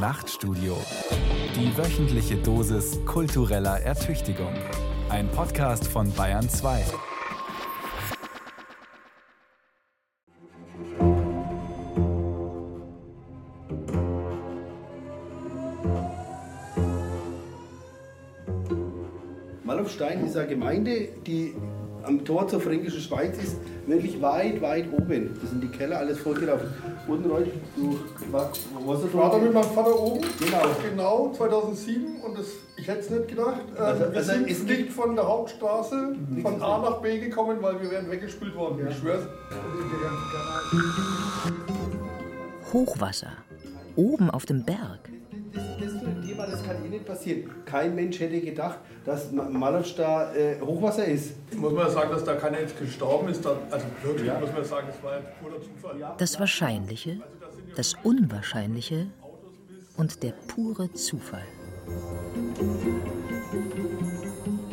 Nachtstudio. Die wöchentliche Dosis kultureller Ertüchtigung. Ein Podcast von Bayern 2. Malofstein ist eine Gemeinde, die am Tor zur Fränkischen Schweiz ist, wirklich weit, weit oben. Das sind die Keller, alles vollgelaufen. Unten Leute, du warst, Ich war da mit meinem Vater oben, Genau. genau 2007 und das, ich hätte es nicht gedacht. Ähm, Also- wir also sind es nicht von der Hauptstraße von A nach B gekommen, weil wir wären weggespült worden. Ich schwör's. Hochwasser. Oben auf dem Berg. Das, das ist Thema, das kann eh nicht passieren. Kein Mensch hätte gedacht, dass Ma- Malotsch da äh, Hochwasser ist. Muss man sagen, dass da keiner jetzt gestorben ist. Da, also wirklich muss man sagen, das war ein purer Zufall. Das Wahrscheinliche, das Unwahrscheinliche und der pure Zufall.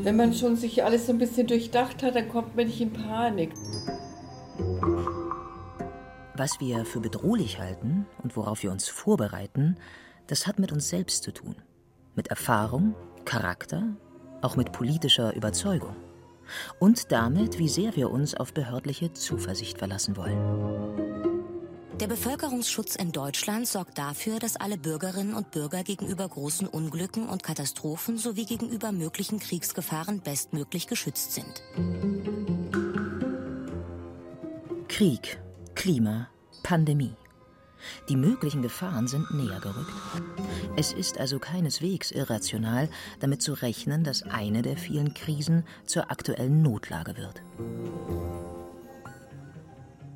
Wenn man schon sich alles so ein bisschen durchdacht hat, dann kommt man nicht in Panik. Was wir für bedrohlich halten und worauf wir uns vorbereiten, das hat mit uns selbst zu tun. Mit Erfahrung, Charakter, auch mit politischer Überzeugung. Und damit, wie sehr wir uns auf behördliche Zuversicht verlassen wollen. Der Bevölkerungsschutz in Deutschland sorgt dafür, dass alle Bürgerinnen und Bürger gegenüber großen Unglücken und Katastrophen sowie gegenüber möglichen Kriegsgefahren bestmöglich geschützt sind. Krieg, Klima, Pandemie. Die möglichen Gefahren sind näher gerückt. Es ist also keineswegs irrational, damit zu rechnen, dass eine der vielen Krisen zur aktuellen Notlage wird.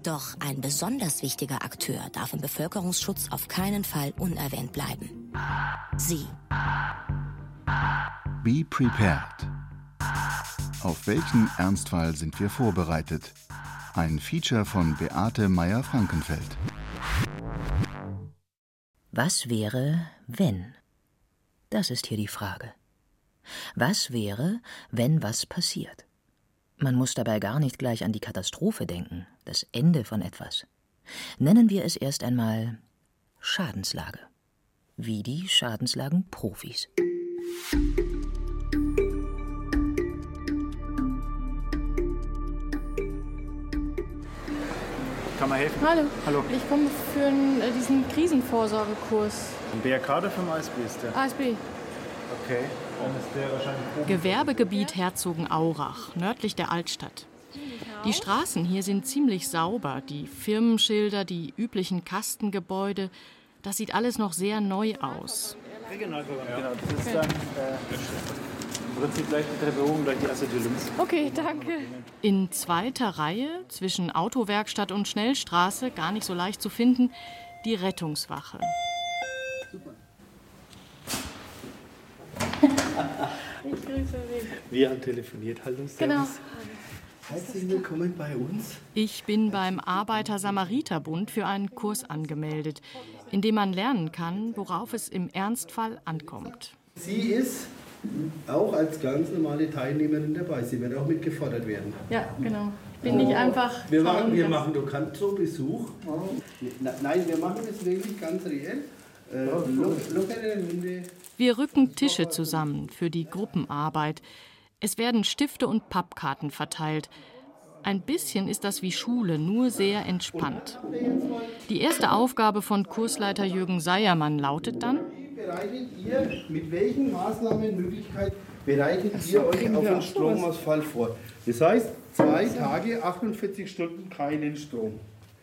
Doch ein besonders wichtiger Akteur darf im Bevölkerungsschutz auf keinen Fall unerwähnt bleiben. Sie. Be prepared. Auf welchen Ernstfall sind wir vorbereitet? Ein Feature von Beate Meyer-Frankenfeld. Was wäre, wenn? Das ist hier die Frage. Was wäre, wenn was passiert? Man muss dabei gar nicht gleich an die Katastrophe denken, das Ende von etwas. Nennen wir es erst einmal Schadenslage. Wie die Schadenslagenprofis. Kann man helfen? Hallo. Hallo. Ich komme für einen, äh, diesen Krisenvorsorgekurs. Ein BRK oder vom ASB ist der? ASB. Okay. Dann ist der wahrscheinlich oben. Gewerbegebiet Herzogenaurach, nördlich der Altstadt. Die Straßen hier sind ziemlich sauber. Die Firmenschilder, die üblichen Kastengebäude. Das sieht alles noch sehr neu aus. Regionalprogramm. Genau, das ist dann äh, Prinzip gleich die Treppe oben, gleich die erste Tür links. Okay, danke. In zweiter Reihe zwischen Autowerkstatt und Schnellstraße, gar nicht so leicht zu finden, die Rettungswache. Ich grüße Sie. Wir haben telefoniert. Hallo, Servus. Genau. Herzlich willkommen bei uns. Ich bin beim Arbeiter-Samariter-Bund für einen Kurs angemeldet, in dem man lernen kann, worauf es im Ernstfall ankommt. Sie ist auch als ganz normale Teilnehmerin dabei. Sie wird auch mitgefordert werden. Ja, genau. Ich bin nicht einfach. Wir machen, wir machen, du kannst so Besuch. Na, nein, wir machen das wirklich ganz reell. Äh, window. Wir rücken Tische zusammen für die Gruppenarbeit. Es werden Stifte und Pappkarten verteilt. Ein bisschen ist das wie Schule, nur sehr entspannt. Die erste Aufgabe von Kursleiter Jürgen Seiermann lautet dann: Bereitet ihr, mit welchen Maßnahmen, Möglichkeiten bereitet ihr euch auf einen Stromausfall vor? Das heißt, zwei Tage, 48 Stunden keinen Strom.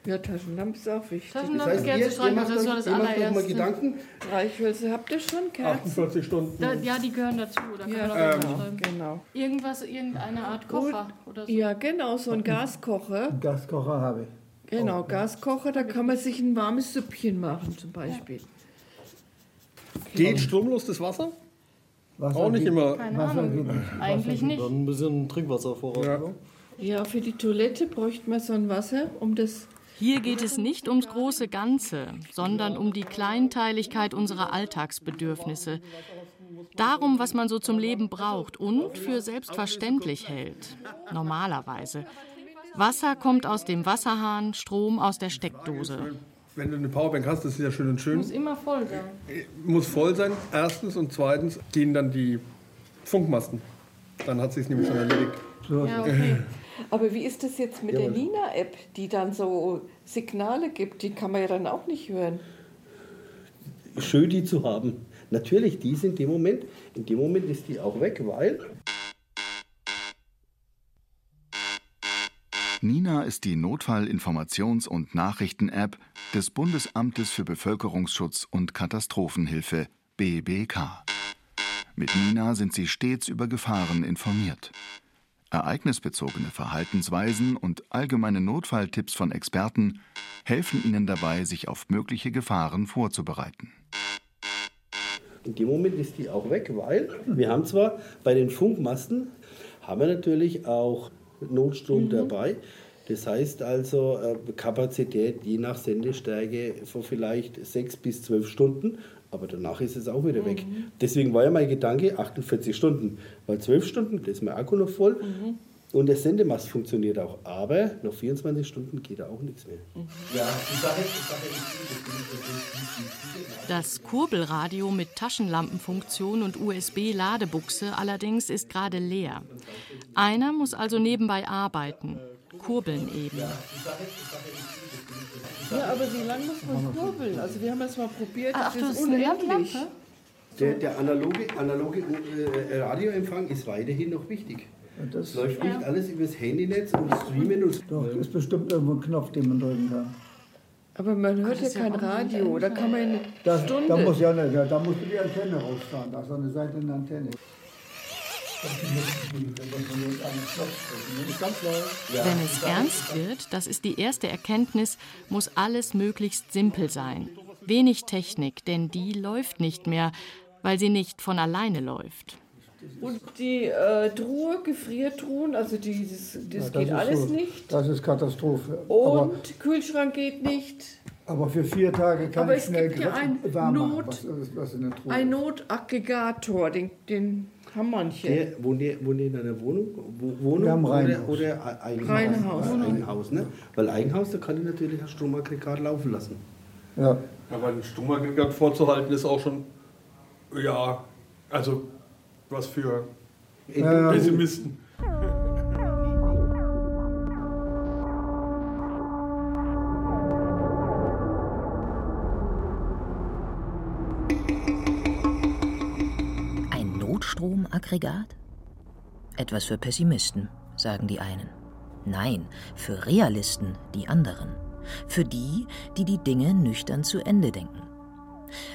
Ja, Taschenlampe ist auch wichtig. Das heißt, ihr, ihr macht euch, ihr macht euch mal Gedanken, Streichhölzer habt ihr schon, Kerzen? 48 Stunden. Da, ja, die gehören dazu. Da kann Ja, man auch genau. Irgendwas, irgendeine Art Kocher oder so. Ja, genau, so ein Gaskocher. Gaskocher habe ich. Genau, Gaskocher, da kann man sich ein warmes Süppchen machen zum Beispiel. Geht stromlos das Wasser? Auch nicht immer. Keine Ahnung. Eigentlich nicht. Dann ein bisschen Trinkwasservorrat. Ja. Ja, für die Toilette bräuchte man so ein Wasser, um das... Hier geht es nicht ums große Ganze, sondern um die Kleinteiligkeit unserer Alltagsbedürfnisse. Darum, was man so zum Leben braucht und für selbstverständlich hält. Normalerweise. Wasser kommt aus dem Wasserhahn, Strom aus der Steckdose. Wenn du eine Powerbank hast, das ist ja schön und schön. Muss immer voll sein. Muss voll sein, erstens. Und zweitens gehen dann die Funkmasten. Dann hat sich nämlich schon erledigt. Ja, okay. Aber wie ist das jetzt mit der Nina-App, die dann so Signale gibt? Die kann man ja dann auch nicht hören. Schön, die zu haben. Natürlich, die ist in dem Moment, in dem Moment ist die auch weg, weil Nina ist die Notfallinformations- und Nachrichten-App des Bundesamtes für Bevölkerungsschutz und Katastrophenhilfe BBK. Mit Nina sind Sie stets über Gefahren informiert. Ereignisbezogene Verhaltensweisen und allgemeine Notfalltipps von Experten helfen Ihnen dabei, sich auf mögliche Gefahren vorzubereiten. in dem Moment ist die auch weg, weil wir haben zwar bei den Funkmasten, haben wir natürlich auch Notstrom dabei. Das heißt also äh, Kapazität je nach Sendestärke von vielleicht sechs bis zwölf Stunden, aber danach ist es auch wieder weg. Deswegen war ja mein Gedanke 48 Stunden, weil zwölf Stunden, da ist mein Akku noch voll und der Sendemast funktioniert auch, aber nach 24 Stunden geht da auch nichts mehr. Ist, Das Kurbelradio mit Taschenlampenfunktion und USB-Ladebuchse allerdings ist gerade leer. Einer muss also nebenbei arbeiten. Kurbeln eben. Ja, aber wie lange muss man kurbeln? Also wir haben das mal probiert, Ach, das du ist hast eine unendlich. Lampe? Der, der analoge, analoge äh, Radioempfang ist weiterhin noch wichtig. Das Es läuft nicht alles übers Handynetz und Streamen und doch, das ist bestimmt irgendwo ein Knopf, den man drücken kann. Aber man hört ja kein Radio, da kann man eine Das, Stunde... da, muss ja da, da musst du die Antenne rausfahren, da ist eine Seite eine Antenne. Wenn es ernst wird, das ist die erste Erkenntnis, muss alles möglichst simpel sein. Wenig Technik, denn die läuft nicht mehr, weil sie nicht von alleine läuft. Und die äh, Truhe, Gefriertruhen, also dieses, das Ja, geht ist alles so, nicht. Das ist Katastrophe. Und aber, Kühlschrank geht nicht. aber für vier Tage kann Aber ich es schnell gibt ja gra- ein warm machen, Not- was, was, was in der Truhe Ein. Notaggregator, den, den haben manche. Der, wohnt, ihr, wohnt ihr in einer Wohnung? Wo- Wohnung Wir haben oder, Reihenhaus. oder Eigenhaus? Reihenhaus. Ja, Eigenhaus, ne? Weil Eigenhaus, da kann ich natürlich ein Stromaggregat laufen lassen. Ja. Aber ein Stromaggregat vorzuhalten ist auch schon, ja, also was für Ja, Pessimisten. Ein Notstromaggregat? Etwas für Pessimisten, sagen die einen. Nein, für Realisten, die anderen. Für die, die die Dinge nüchtern zu Ende denken.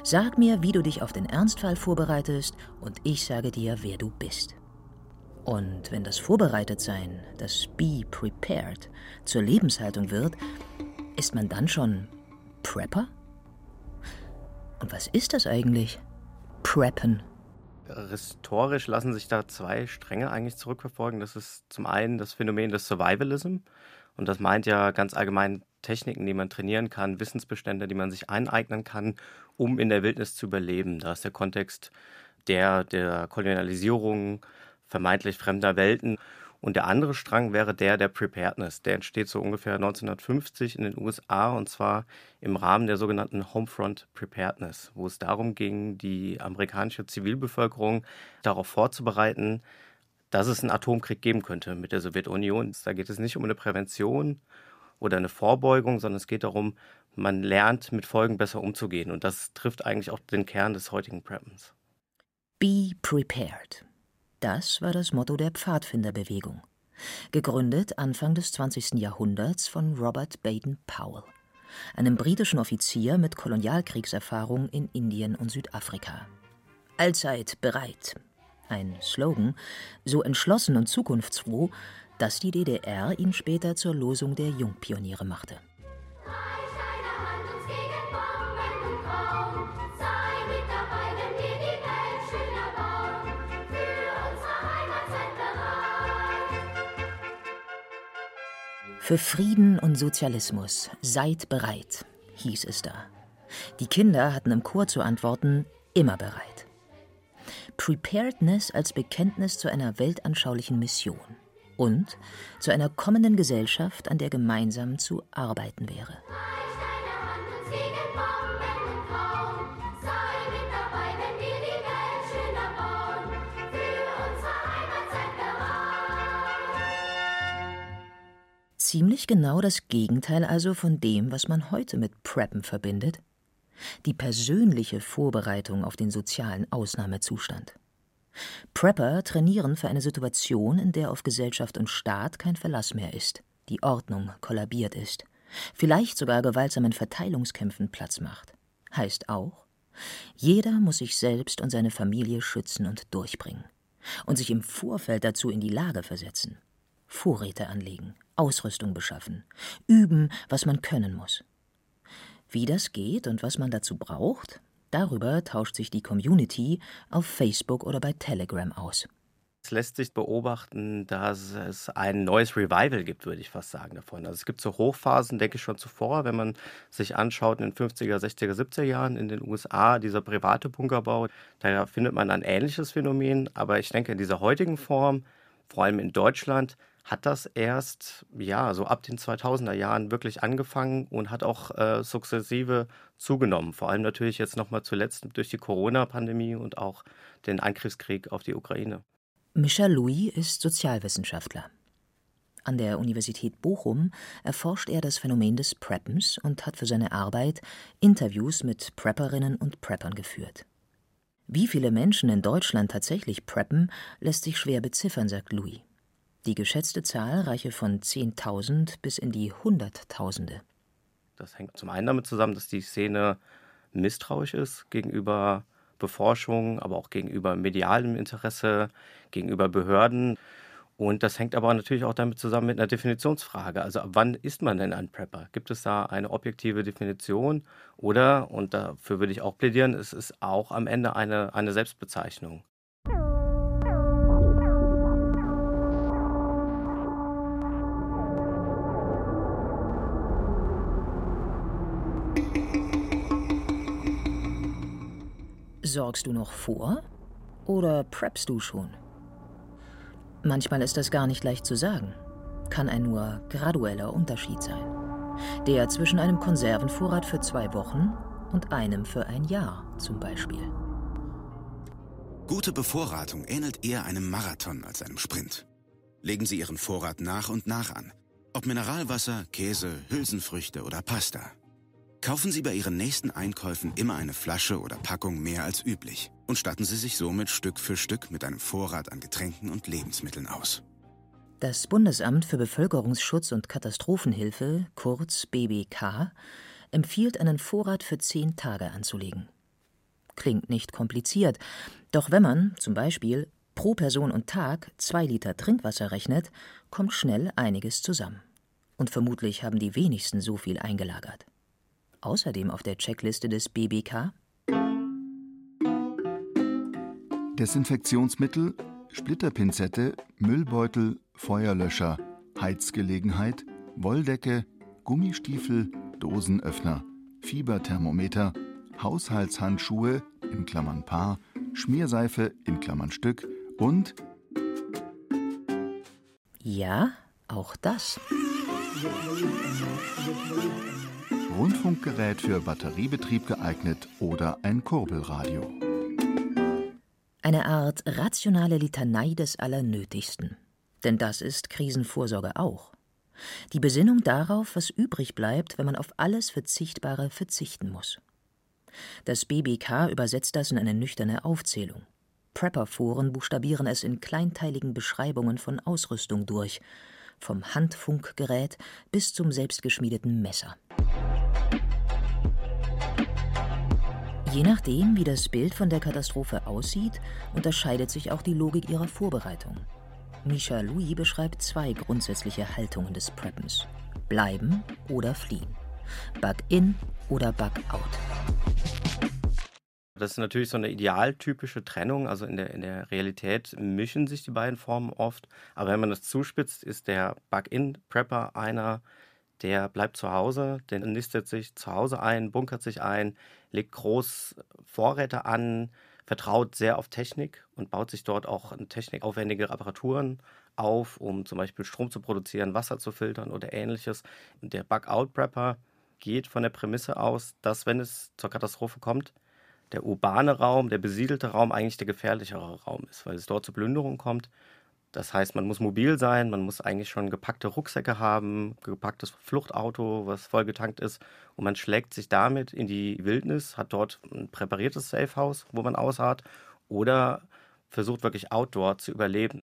Sag mir, wie du dich auf den Ernstfall vorbereitest, und ich sage dir, wer du bist. Und wenn das Vorbereitetsein, das Be Prepared, zur Lebenshaltung wird, ist man dann schon Prepper? Und was ist das eigentlich? Preppen. Historisch lassen sich da zwei Stränge eigentlich zurückverfolgen. Das ist zum einen das Phänomen des Survivalism. Und das meint ja ganz allgemein Techniken, die man trainieren kann, Wissensbestände, die man sich eineignen kann, um in der Wildnis zu überleben. Da ist der Kontext der der Kolonialisierung vermeintlich fremder Welten. Und der andere Strang wäre der der Preparedness. Der entsteht so ungefähr 1950 in den USA und zwar im Rahmen der sogenannten Homefront Preparedness, wo es darum ging, die amerikanische Zivilbevölkerung darauf vorzubereiten, dass es einen Atomkrieg geben könnte mit der Sowjetunion. Da geht es nicht um eine Prävention oder eine Vorbeugung, sondern es geht darum, man lernt mit Folgen besser umzugehen. Und das trifft eigentlich auch den Kern des heutigen Preppens. Be prepared. Das war das Motto der Pfadfinderbewegung. Gegründet Anfang des 20. Jahrhunderts von Robert Baden-Powell, einem britischen Offizier mit Kolonialkriegserfahrung in Indien und Südafrika. Allzeit bereit. Ein Slogan, so entschlossen und zukunftsfroh, dass die DDR ihn später zur Losung der Jungpioniere machte. Für Frieden und Sozialismus seid bereit, hieß es da. Die Kinder hatten im Chor zu antworten, immer bereit. Preparedness als Bekenntnis zu einer weltanschaulichen Mission und zu einer kommenden Gesellschaft, an der gemeinsam zu arbeiten wäre. Ziemlich genau das Gegenteil also von dem, was man heute mit Preppen verbindet. Die persönliche Vorbereitung auf den sozialen Ausnahmezustand. Prepper trainieren für eine Situation, in der auf Gesellschaft und Staat kein Verlass mehr ist, die Ordnung kollabiert ist, vielleicht sogar gewaltsamen Verteilungskämpfen Platz macht. Heißt auch, jeder muss sich selbst und seine Familie schützen und durchbringen und sich im Vorfeld dazu in die Lage versetzen. Vorräte anlegen, Ausrüstung beschaffen, üben, was man können muss. Wie das geht und was man dazu braucht, darüber tauscht sich die Community auf Facebook oder bei Telegram aus. Es lässt sich beobachten, dass es ein neues Revival gibt, würde ich fast sagen davon. Also es gibt so Hochphasen, denke ich schon zuvor, wenn man sich anschaut in den 50er, 60er, 70er Jahren in den USA, dieser private Bunkerbau, da findet man ein ähnliches Phänomen. Aber ich denke, in dieser heutigen Form, vor allem in Deutschland, hat das erst ja so ab den 2000er Jahren wirklich angefangen und hat auch äh, sukzessive zugenommen. Vor allem natürlich jetzt nochmal zuletzt durch die Corona-Pandemie und auch den Angriffskrieg auf die Ukraine. Michel Louis ist Sozialwissenschaftler. An der Universität Bochum erforscht er das Phänomen des Preppens und hat für seine Arbeit Interviews mit Prepperinnen und Preppern geführt. Wie viele Menschen in Deutschland tatsächlich preppen, lässt sich schwer beziffern, sagt Louis. Die geschätzte Zahl reiche von 10.000 bis in die Hunderttausende. Das hängt zum einen damit zusammen, dass die Szene misstrauisch ist gegenüber Beforschung, aber auch gegenüber medialem Interesse, gegenüber Behörden. Und das hängt aber natürlich auch damit zusammen mit einer Definitionsfrage. Also ab wann ist man denn ein Prepper? Gibt es da eine objektive Definition? Oder, und dafür würde ich auch plädieren, es ist auch am Ende eine, eine Selbstbezeichnung. Sorgst du noch vor oder preppst du schon? Manchmal ist das gar nicht leicht zu sagen, kann ein nur gradueller Unterschied sein. Der zwischen einem Konservenvorrat für zwei Wochen und einem für ein Jahr zum Beispiel. Gute Bevorratung ähnelt eher einem Marathon als einem Sprint. Legen Sie Ihren Vorrat nach und nach an. Ob Mineralwasser, Käse, Hülsenfrüchte oder Pasta. Kaufen Sie bei Ihren nächsten Einkäufen immer eine Flasche oder Packung mehr als üblich und statten Sie sich somit Stück für Stück mit einem Vorrat an Getränken und Lebensmitteln aus. Das Bundesamt für Bevölkerungsschutz und Katastrophenhilfe, kurz BBK, empfiehlt einen Vorrat für zehn Tage anzulegen. Klingt nicht kompliziert, doch wenn man zum Beispiel pro Person und Tag zwei Liter Trinkwasser rechnet, kommt schnell einiges zusammen. Und vermutlich haben die wenigsten so viel eingelagert außerdem auf der Checkliste des BBK? Desinfektionsmittel, Splitterpinzette, Müllbeutel, Feuerlöscher, Heizgelegenheit, Wolldecke, Gummistiefel, Dosenöffner, Fieberthermometer, Haushaltshandschuhe in Klammern Paar, Schmierseife in Klammern Stück und Ja, auch das. Rundfunkgerät für Batteriebetrieb geeignet oder ein Kurbelradio. Eine Art rationale Litanei des Allernötigsten. Denn das ist Krisenvorsorge auch. Die Besinnung darauf, was übrig bleibt, wenn man auf alles Verzichtbare verzichten muss. Das BBK übersetzt das in eine nüchterne Aufzählung. Prepperforen buchstabieren es in kleinteiligen Beschreibungen von Ausrüstung durch, vom Handfunkgerät bis zum selbstgeschmiedeten Messer. Je nachdem, wie das Bild von der Katastrophe aussieht, unterscheidet sich auch die Logik ihrer Vorbereitung. Misha Louis beschreibt zwei grundsätzliche Haltungen des Preppens: Bleiben oder fliehen. Bug-in oder Bug-out. Das ist natürlich so eine idealtypische Trennung. Also in der, in der Realität mischen sich die beiden Formen oft. Aber wenn man das zuspitzt, ist der Bug-in-Prepper einer, der bleibt zu Hause, der nistet sich zu Hause ein, bunkert sich ein, legt groß Vorräte an, vertraut sehr auf Technik und baut sich dort auch technikaufwendige Apparaturen auf, um zum Beispiel Strom zu produzieren, Wasser zu filtern oder ähnliches. Der Bug-Out-Prepper geht von der Prämisse aus, dass wenn es zur Katastrophe kommt, der urbane Raum, der besiedelte Raum eigentlich der gefährlichere Raum ist, weil es dort zu Plünderungen kommt. Das heißt, man muss mobil sein, man muss eigentlich schon gepackte Rucksäcke haben, gepacktes Fluchtauto, was vollgetankt ist. Und man schlägt sich damit in die Wildnis, hat dort ein präpariertes Safehouse, wo man ausharrt, oder versucht wirklich outdoor zu überleben.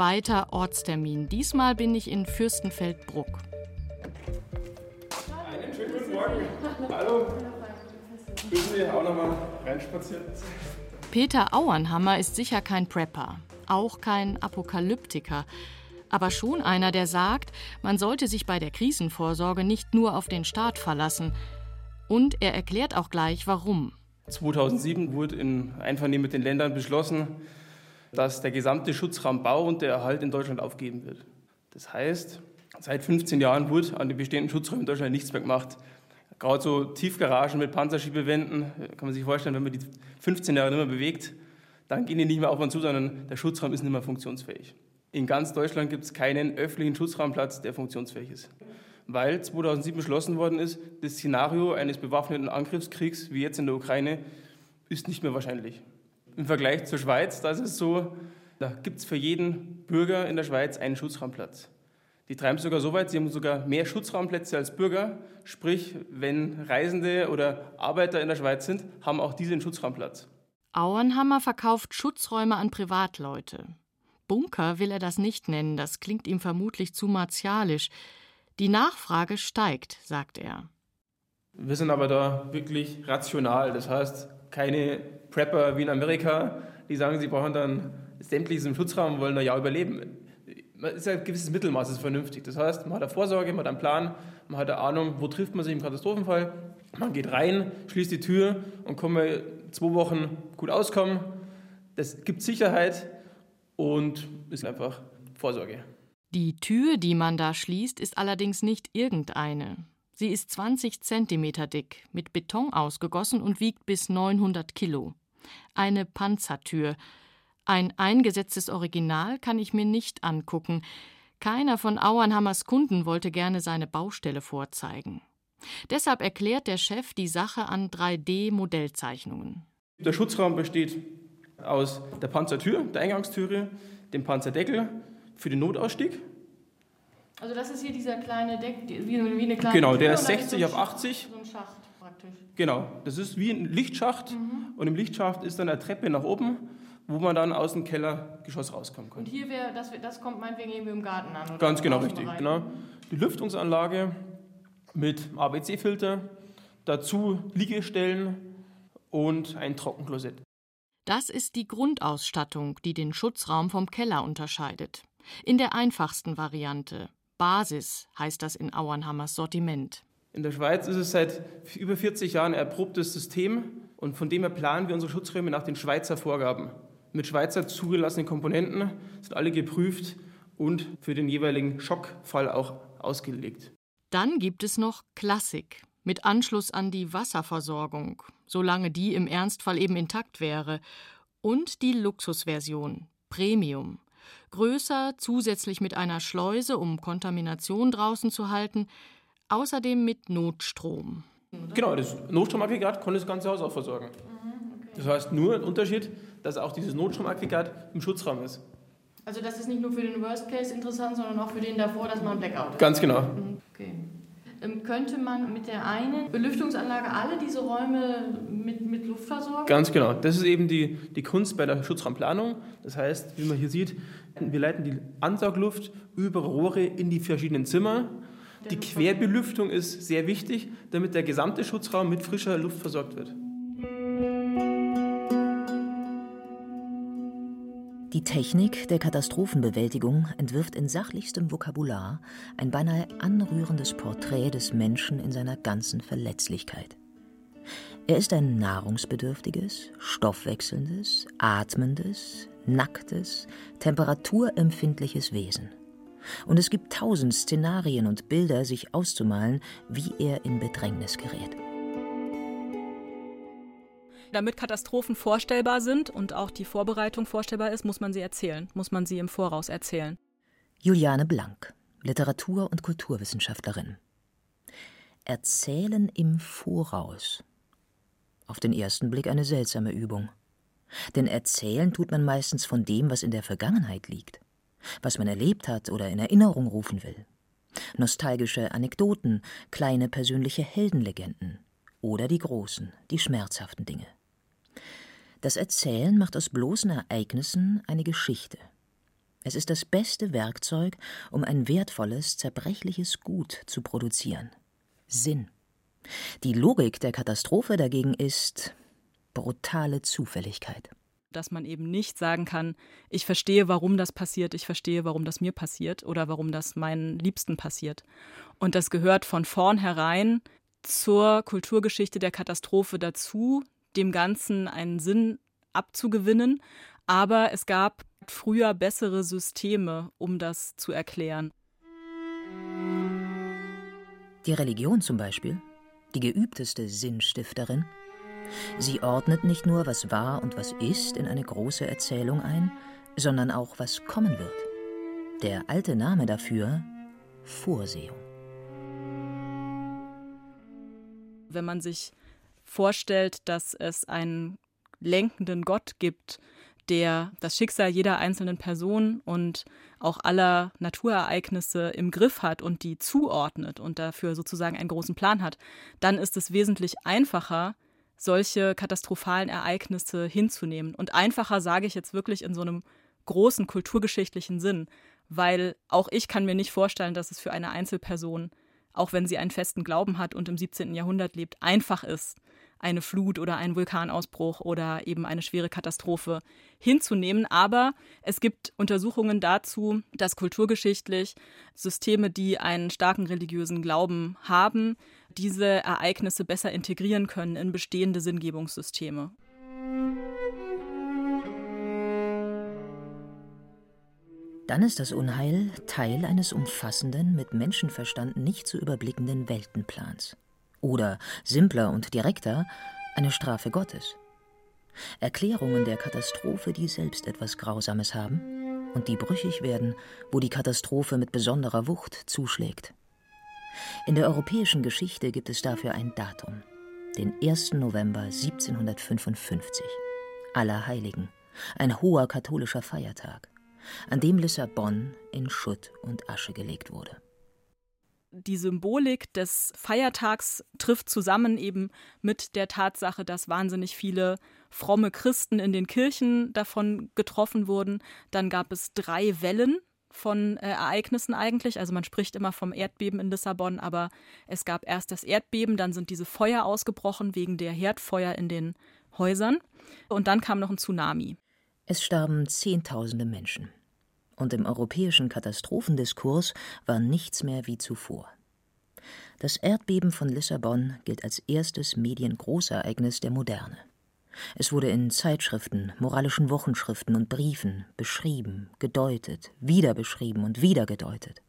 Zweiter Ortstermin. Diesmal bin ich in Fürstenfeldbruck. Einen schönen guten Morgen. Hallo. Dürfen Sie auch noch mal reinspazieren? Peter Auernhammer ist sicher kein Prepper, auch kein Apokalyptiker, aber schon einer, der sagt, man sollte sich bei der Krisenvorsorge nicht nur auf den Staat verlassen. Und er erklärt auch gleich, warum. 2007 wurde in Einvernehmen mit den Ländern beschlossen, dass der gesamte Schutzraum Bau und der Erhalt in Deutschland aufgeben wird. Das heißt, seit 15 Jahren wurde an den bestehenden Schutzräumen in Deutschland nichts mehr gemacht. Gerade so Tiefgaragen mit Panzerschiebewänden, kann man sich vorstellen, wenn man die 15 Jahre nicht mehr bewegt, dann gehen die nicht mehr auf und zu, sondern der Schutzraum ist nicht mehr funktionsfähig. In ganz Deutschland gibt es keinen öffentlichen Schutzraumplatz, der funktionsfähig ist. Weil 2007 beschlossen worden ist, das Szenario eines bewaffneten Angriffskriegs wie jetzt in der Ukraine ist nicht mehr wahrscheinlich. Im Vergleich zur Schweiz, da ist es so, da gibt es für jeden Bürger in der Schweiz einen Schutzraumplatz. Die treiben es sogar so weit, sie haben sogar mehr Schutzraumplätze als Bürger. Sprich, wenn Reisende oder Arbeiter in der Schweiz sind, haben auch diese einen Schutzraumplatz. Auernhammer verkauft Schutzräume an Privatleute. Bunker will er das nicht nennen, das klingt ihm vermutlich zu martialisch. Die Nachfrage steigt, sagt er. Wir sind aber da wirklich rational. Das heißt, keine Prepper wie in Amerika, die sagen, sie brauchen dann sämtliches im Schutzraum, wollen da ja überleben. Es ist ein gewisses Mittelmaß, ist vernünftig. Das heißt, man hat eine Vorsorge, man hat einen Plan, man hat eine Ahnung, wo trifft man sich im Katastrophenfall. Man geht rein, schließt die Tür und kann mal zwei Wochen gut auskommen. Das gibt Sicherheit und ist einfach Vorsorge. Die Tür, die man da schließt, ist allerdings nicht irgendeine. Sie ist 20 Zentimeter dick, mit Beton ausgegossen und wiegt bis 900 Kilo. Eine Panzertür, ein eingesetztes Original kann ich mir nicht angucken. Keiner von Auernhammers Kunden wollte gerne seine Baustelle vorzeigen. Deshalb erklärt der Chef die Sache an 3D-Modellzeichnungen. Der Schutzraum besteht aus der Panzertür, der Eingangstüre, dem Panzerdeckel für den Notausstieg. Also das ist hier dieser kleine Deck, wie, eine kleine Genau, der ist 60 so auf 80. So ein Schacht praktisch. Genau, das ist wie ein Lichtschacht mhm. und im Lichtschacht ist dann eine Treppe nach oben wo man dann aus dem Kellergeschoss rauskommen kann. Und hier wäre, das, das kommt meinetwegen irgendwie im Garten an, oder? Ganz genau, richtig. Genau. Die Lüftungsanlage mit ABC-Filter, dazu Liegestellen und ein Trockenklosett. Das ist die Grundausstattung, die den Schutzraum vom Keller unterscheidet. In der einfachsten Variante. Basis heißt das in Auernhammers Sortiment. In der Schweiz ist es seit über 40 Jahren ein erprobtes System und von dem her planen wir unsere Schutzräume nach den Schweizer Vorgaben mit Schweizer zugelassenen Komponenten, sind alle geprüft und für den jeweiligen Schockfall auch ausgelegt. Dann gibt es noch Klassik mit Anschluss an die Wasserversorgung, solange die im Ernstfall eben intakt wäre, und die Luxusversion Premium, größer zusätzlich mit einer Schleuse, um Kontamination draußen zu halten, außerdem mit Notstrom. Genau, das Notstromaggregat konnte das ganze Haus auch versorgen. Mhm. Das heißt nur ein Unterschied, dass auch dieses Notstromaggregat im Schutzraum ist. Also das ist nicht nur für den Worst Case interessant, sondern auch für den davor, dass man ein Blackout hat. Ganz genau. Okay. Ähm, könnte man mit der einen Belüftungsanlage alle diese Räume mit, mit Luft versorgen? Ganz genau. Das ist eben die, die Kunst bei der Schutzraumplanung. Das heißt, wie man hier sieht, wir leiten die Ansaugluft über Rohre in die verschiedenen Zimmer. Die Querbelüftung ist sehr wichtig, damit der gesamte Schutzraum mit frischer Luft versorgt wird. Die Technik der Katastrophenbewältigung entwirft in sachlichstem Vokabular ein beinahe anrührendes Porträt des Menschen in seiner ganzen Verletzlichkeit. Er ist ein nahrungsbedürftiges, stoffwechselndes, atmendes, nacktes, temperaturempfindliches Wesen. Und es gibt tausend Szenarien und Bilder, sich auszumalen, wie er in Bedrängnis gerät. Damit Katastrophen vorstellbar sind und auch die Vorbereitung vorstellbar ist, muss man sie erzählen, muss man sie im Voraus erzählen. Juliane Blank, Literatur- und Kulturwissenschaftlerin. Erzählen im Voraus. Auf den ersten Blick eine seltsame Übung. Denn erzählen tut man meistens von dem, was in der Vergangenheit liegt, was man erlebt hat oder in Erinnerung rufen will. Nostalgische Anekdoten, kleine persönliche Heldenlegenden oder die großen, die schmerzhaften Dinge. Das Erzählen macht aus bloßen Ereignissen eine Geschichte. Es ist das beste Werkzeug, um ein wertvolles, zerbrechliches Gut zu produzieren. Sinn. Die Logik der Katastrophe dagegen ist brutale Zufälligkeit. Dass man eben nicht sagen kann, ich verstehe, warum das passiert, ich verstehe, warum das mir passiert oder warum das meinen Liebsten passiert. Und das gehört von vornherein zur Kulturgeschichte der Katastrophe dazu, dem Ganzen einen Sinn abzugewinnen. Aber es gab früher bessere Systeme, um das zu erklären. Die Religion zum Beispiel, die geübteste Sinnstifterin, sie ordnet nicht nur, was war und was ist, in eine große Erzählung ein, sondern auch, was kommen wird. Der alte Name dafür Vorsehung. Wenn man sich vorstellt, dass es einen lenkenden Gott gibt, der das Schicksal jeder einzelnen Person und auch aller Naturereignisse im Griff hat und die zuordnet und dafür sozusagen einen großen Plan hat, dann ist es wesentlich einfacher, solche katastrophalen Ereignisse hinzunehmen. Und einfacher sage ich jetzt wirklich in so einem großen kulturgeschichtlichen Sinn, weil auch ich kann mir nicht vorstellen, dass es für eine Einzelperson, auch wenn sie einen festen Glauben hat und im 17. Jahrhundert lebt, einfach ist, eine Flut oder einen Vulkanausbruch oder eben eine schwere Katastrophe hinzunehmen. Aber es gibt Untersuchungen dazu, dass kulturgeschichtlich Systeme, die einen starken religiösen Glauben haben, diese Ereignisse besser integrieren können in bestehende Sinngebungssysteme. Dann ist das Unheil Teil eines umfassenden, mit Menschenverstand nicht zu überblickenden Weltenplans. Oder, simpler und direkter, eine Strafe Gottes. Erklärungen der Katastrophe, die selbst etwas Grausames haben und die brüchig werden, wo die Katastrophe mit besonderer Wucht zuschlägt. In der europäischen Geschichte gibt es dafür ein Datum, den 1. November 1755, Allerheiligen, ein hoher katholischer Feiertag, an dem Lissabon in Schutt und Asche gelegt wurde die Symbolik des Feiertags trifft zusammen eben mit der Tatsache, dass wahnsinnig viele fromme Christen in den Kirchen davon getroffen wurden. Dann gab es drei Wellen von äh, Ereignissen eigentlich. Also man spricht immer vom Erdbeben in Lissabon, aber es gab erst das Erdbeben, dann sind diese Feuer ausgebrochen wegen der Herdfeuer in den Häusern und dann kam noch ein Tsunami. Es starben Zehntausende Menschen und im europäischen Katastrophendiskurs war nichts mehr wie zuvor. Das Erdbeben von Lissabon gilt als erstes Mediengroßereignis der Moderne. Es wurde in Zeitschriften, moralischen Wochenschriften und Briefen beschrieben, gedeutet, wieder beschrieben und wieder gedeutet.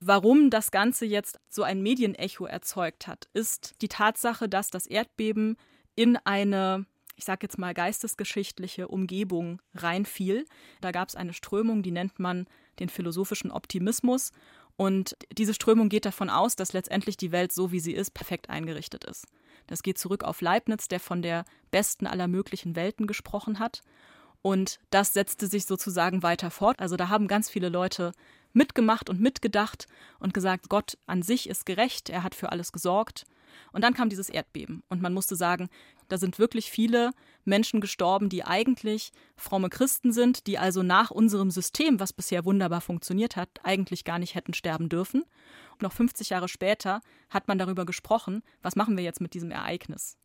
Warum das Ganze jetzt so ein Medienecho erzeugt hat, ist die Tatsache, dass das Erdbeben in eine ich sage jetzt mal, geistesgeschichtliche Umgebung reinfiel. Da gab es eine Strömung, die nennt man den philosophischen Optimismus. Und diese Strömung geht davon aus, dass letztendlich die Welt so, wie sie ist, perfekt eingerichtet ist. Das geht zurück auf Leibniz, der von der besten aller möglichen Welten gesprochen hat. Und das setzte sich sozusagen weiter fort. Also da haben ganz viele Leute mitgemacht und mitgedacht und gesagt, Gott an sich ist gerecht, er hat für alles gesorgt. Und dann kam dieses Erdbeben und man musste sagen, da sind wirklich viele Menschen gestorben, die eigentlich fromme Christen sind, die also nach unserem System, was bisher wunderbar funktioniert hat, eigentlich gar nicht hätten sterben dürfen. Und noch 50 Jahre später hat man darüber gesprochen, was machen wir jetzt mit diesem Ereignis.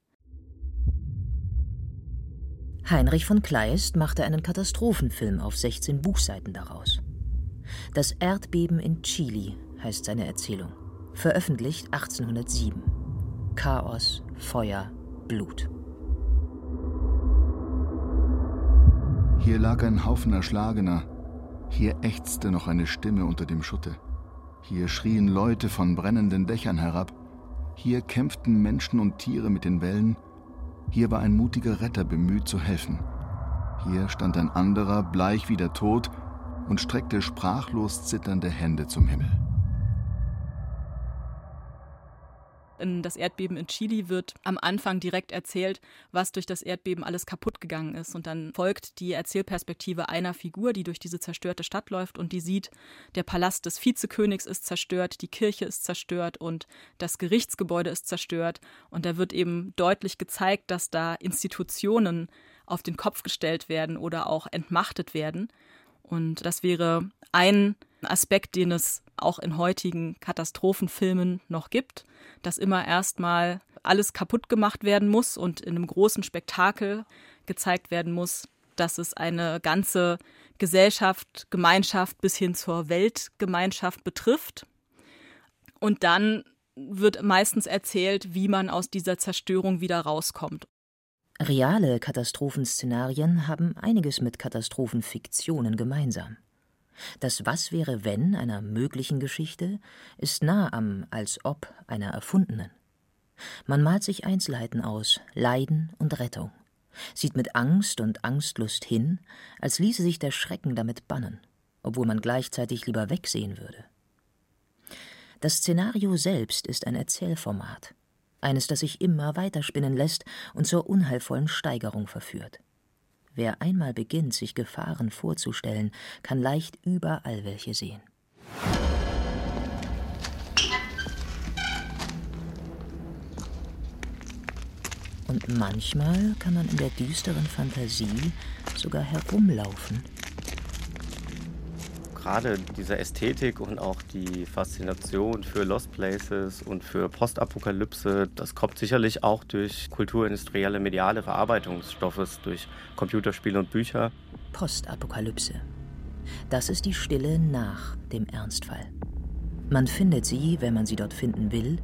Heinrich von Kleist machte einen Katastrophenfilm auf 16 Buchseiten daraus. Das Erdbeben in Chile heißt seine Erzählung, veröffentlicht 1807. Chaos, Feuer, Blut. Hier lag ein Haufen Erschlagener. Hier ächzte noch eine Stimme unter dem Schutte. Hier schrien Leute von brennenden Dächern herab. Hier kämpften Menschen und Tiere mit den Wellen. Hier war ein mutiger Retter bemüht zu helfen. Hier stand ein anderer, bleich wie der Tod, und streckte sprachlos zitternde Hände zum Himmel. In das Erdbeben in Chile wird am Anfang direkt erzählt, was durch das Erdbeben alles kaputt gegangen ist. Und dann folgt die Erzählperspektive einer Figur, die durch diese zerstörte Stadt läuft und die sieht, der Palast des Vizekönigs ist zerstört, die Kirche ist zerstört und das Gerichtsgebäude ist zerstört. Und da wird eben deutlich gezeigt, dass da Institutionen auf den Kopf gestellt werden oder auch entmachtet werden. Und das wäre ein Aspekt, den es auch in heutigen Katastrophenfilmen noch gibt, dass immer erstmal alles kaputt gemacht werden muss und in einem großen Spektakel gezeigt werden muss, dass es eine ganze Gesellschaft, Gemeinschaft bis hin zur Weltgemeinschaft betrifft. Und dann wird meistens erzählt, wie man aus dieser Zerstörung wieder rauskommt. Reale Katastrophenszenarien haben einiges mit Katastrophenfiktionen gemeinsam. Das Was wäre wenn einer möglichen Geschichte ist nah am Als ob einer erfundenen. Man malt sich Einzelheiten aus, Leiden und Rettung, sieht mit Angst und Angstlust hin, als ließe sich der Schrecken damit bannen, obwohl man gleichzeitig lieber wegsehen würde. Das Szenario selbst ist ein Erzählformat, eines, das sich immer weiterspinnen lässt und zur unheilvollen Steigerung verführt. Wer einmal beginnt, sich Gefahren vorzustellen, kann leicht überall welche sehen. Und manchmal kann man in der düsteren Fantasie sogar herumlaufen gerade diese Ästhetik und auch die Faszination für Lost Places und für Postapokalypse, das kommt sicherlich auch durch kulturindustrielle mediale Verarbeitungsstoffes, durch Computerspiele und Bücher. Postapokalypse. Das ist die Stille nach dem Ernstfall. Man findet sie, wenn man sie dort finden will,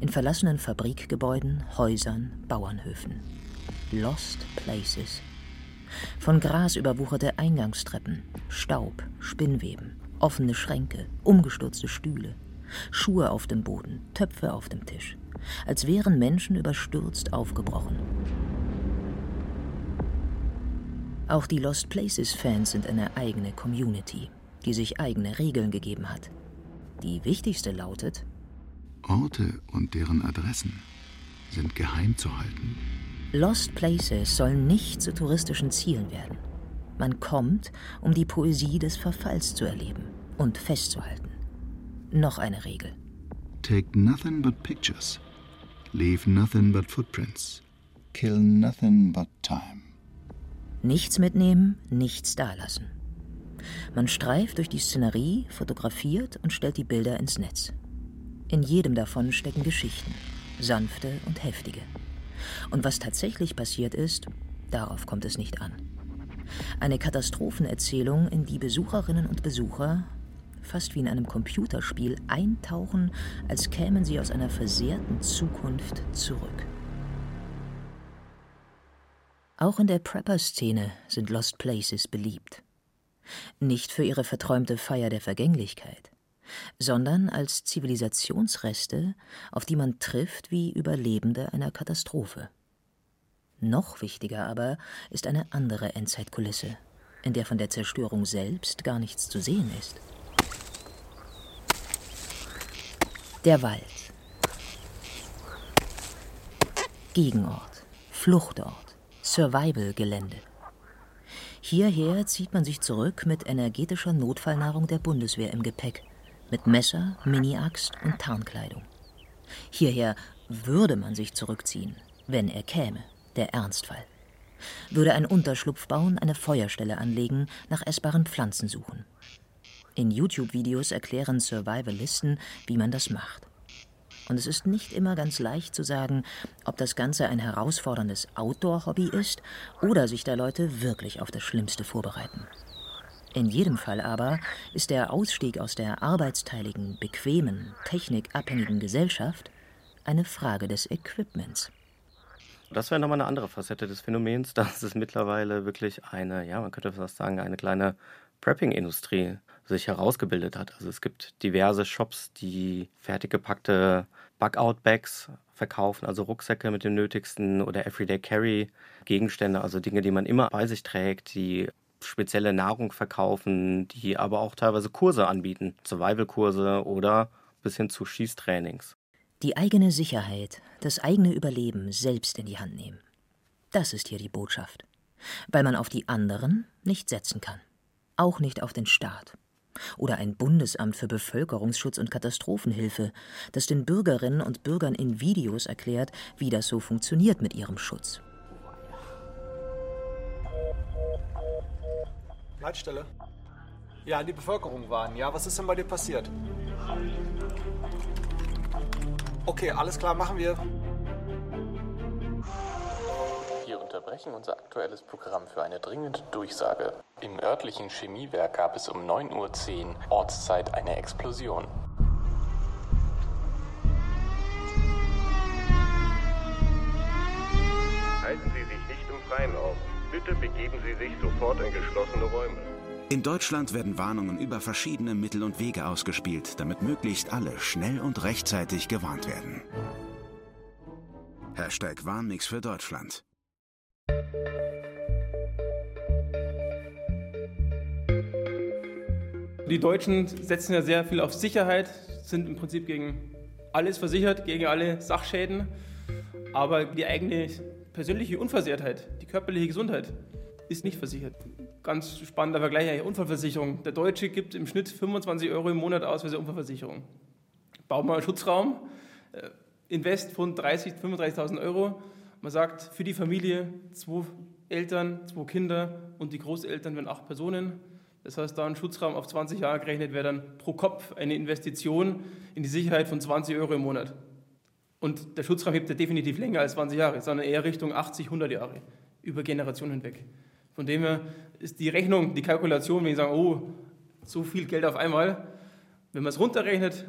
in verlassenen Fabrikgebäuden, Häusern, Bauernhöfen. Lost Places. Von Gras überwucherte Eingangstreppen, Staub, Spinnweben, offene Schränke, umgestürzte Stühle, Schuhe auf dem Boden, Töpfe auf dem Tisch, als wären Menschen überstürzt aufgebrochen. Auch die Lost Places-Fans sind eine eigene Community, die sich eigene Regeln gegeben hat. Die wichtigste lautet: Orte und deren Adressen sind geheim zu halten. Lost Places sollen nicht zu touristischen Zielen werden. Man kommt, um die Poesie des Verfalls zu erleben und festzuhalten. Noch eine Regel. Take nothing but pictures. Leave nothing but footprints. Kill nothing but time. Nichts mitnehmen, nichts dalassen. Man streift durch die Szenerie, fotografiert und stellt die Bilder ins Netz. In jedem davon stecken Geschichten, sanfte und heftige. Und was tatsächlich passiert ist, darauf kommt es nicht an. Eine Katastrophenerzählung, in die Besucherinnen und Besucher fast wie in einem Computerspiel eintauchen, als kämen sie aus einer versehrten Zukunft zurück. Auch in der Prepper-Szene sind Lost Places beliebt. Nicht für ihre verträumte Feier der Vergänglichkeit, sondern als Zivilisationsreste, auf die man trifft wie Überlebende einer Katastrophe. Noch wichtiger aber ist eine andere Endzeitkulisse, in der von der Zerstörung selbst gar nichts zu sehen ist. Der Wald. Gegenort, Fluchtort, Survival-Gelände. Hierher zieht man sich zurück mit energetischer Notfallnahrung der Bundeswehr im Gepäck mit Messer, Mini-Axt und Tarnkleidung. Hierher würde man sich zurückziehen, wenn er käme, der Ernstfall. Würde ein Unterschlupf bauen, eine Feuerstelle anlegen, nach essbaren Pflanzen suchen. In YouTube-Videos erklären Survivalisten, wie man das macht. Und es ist nicht immer ganz leicht zu sagen, ob das Ganze ein herausforderndes Outdoor-Hobby ist oder sich da Leute wirklich auf das Schlimmste vorbereiten. In jedem Fall aber ist der Ausstieg aus der arbeitsteiligen, bequemen, technikabhängigen Gesellschaft eine Frage des Equipments. Das wäre nochmal eine andere Facette des Phänomens, dass es mittlerweile wirklich eine, ja, man könnte fast sagen, eine kleine Prepping-Industrie sich herausgebildet hat. Also es gibt diverse Shops, die fertig gepackte Bug-Out-Bags verkaufen, also Rucksäcke mit dem Nötigsten oder Everyday Carry Gegenstände, also Dinge, die man immer bei sich trägt, die spezielle Nahrung verkaufen, die aber auch teilweise Kurse anbieten, Survival-Kurse oder bis hin zu Schießtrainings. Die eigene Sicherheit, das eigene Überleben selbst in die Hand nehmen. Das ist hier die Botschaft. Weil man auf die anderen nicht setzen kann. Auch nicht auf den Staat. Oder ein Bundesamt für Bevölkerungsschutz und Katastrophenhilfe, das den Bürgerinnen und Bürgern in Videos erklärt, wie das so funktioniert mit ihrem Schutz. Leitstelle. Ja, die Bevölkerung waren. Ja, was ist denn bei dir passiert? Okay, alles klar, machen wir. Wir unterbrechen unser aktuelles Programm für eine dringende Durchsage. Im örtlichen Chemiewerk gab es um 9.10 Uhr Ortszeit eine Explosion. Halten Sie sich nicht im Freien auf. Bitte begeben Sie sich sofort in geschlossene Räume. In Deutschland werden Warnungen über verschiedene Mittel und Wege ausgespielt, damit möglichst alle schnell und rechtzeitig gewarnt werden. Hashtag Warnmix für Deutschland. Die Deutschen setzen ja sehr viel auf Sicherheit, sind im Prinzip gegen alles versichert, gegen alle Sachschäden. Aber die eigene persönliche Unversehrtheit, die körperliche Gesundheit ist nicht versichert. Ganz spannender Vergleich, Unfallversicherung. Der Deutsche gibt im Schnitt 25 Euro im Monat aus für seine Unfallversicherung. Bauen wir einen Schutzraum, äh, Invest von 30.000, 35.000 Euro. Man sagt, für die Familie zwei Eltern, zwei Kinder und die Großeltern werden acht Personen. Das heißt, da ein Schutzraum auf 20 Jahre gerechnet wäre dann pro Kopf eine Investition in die Sicherheit von 20 Euro im Monat. Und der Schutzraum hebt ja definitiv länger als 20 Jahre, sondern eher Richtung 80, 100 Jahre, über Generationen hinweg. Von dem her ist die Rechnung, die Kalkulation, wenn ich sage, oh, so viel Geld auf einmal, wenn man es runterrechnet,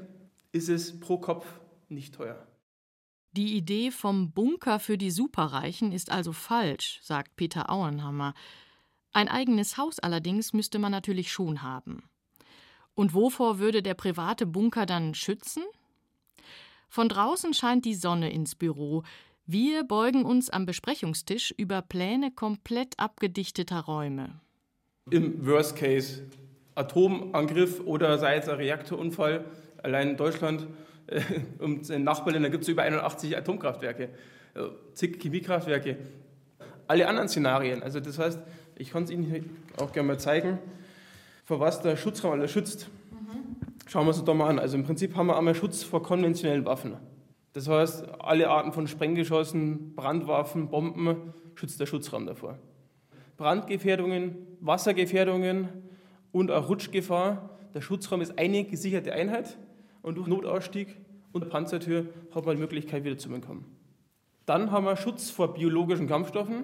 ist es pro Kopf nicht teuer. Die Idee vom Bunker für die Superreichen ist also falsch, sagt Peter Auenhammer. Ein eigenes Haus allerdings müsste man natürlich schon haben. Und wovor würde der private Bunker dann schützen? Von draußen scheint die Sonne ins Büro. Wir beugen uns am Besprechungstisch über Pläne komplett abgedichteter Räume. Im Worst Case Atomangriff oder sei es ein Reaktorunfall, allein in Deutschland äh, und in Nachbarländern gibt es über 81 Atomkraftwerke, äh, zig Chemiekraftwerke. Alle anderen Szenarien, also das heißt, ich kann es Ihnen auch gerne mal zeigen, vor was der Schutzraum alles schützt. Schauen wir uns das doch mal an. Also im Prinzip haben wir einmal Schutz vor konventionellen Waffen. Das heißt, alle Arten von Sprenggeschossen, Brandwaffen, Bomben schützt der Schutzraum davor. Brandgefährdungen, Wassergefährdungen und auch Rutschgefahr. Der Schutzraum ist eine gesicherte Einheit und durch Notausstieg und Panzertür hat man die Möglichkeit, wieder zu entkommen. Dann haben wir Schutz vor biologischen Kampfstoffen.